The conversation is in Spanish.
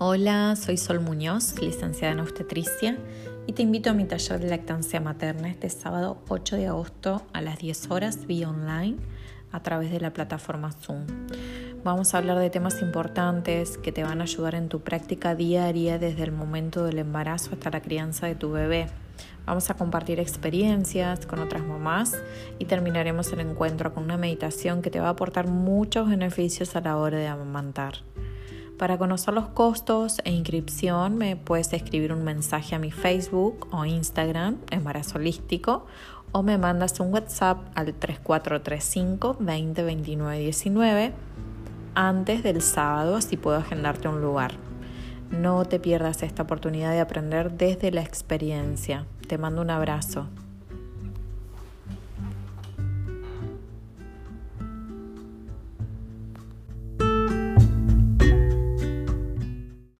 Hola, soy Sol Muñoz, licenciada en obstetricia, y te invito a mi taller de lactancia materna este sábado 8 de agosto a las 10 horas vía online a través de la plataforma Zoom. Vamos a hablar de temas importantes que te van a ayudar en tu práctica diaria desde el momento del embarazo hasta la crianza de tu bebé. Vamos a compartir experiencias con otras mamás y terminaremos el encuentro con una meditación que te va a aportar muchos beneficios a la hora de amamantar. Para conocer los costos e inscripción me puedes escribir un mensaje a mi Facebook o Instagram, Embarazo Holístico, o me mandas un WhatsApp al 3435 20 29 19 antes del sábado, así puedo agendarte un lugar. No te pierdas esta oportunidad de aprender desde la experiencia. Te mando un abrazo.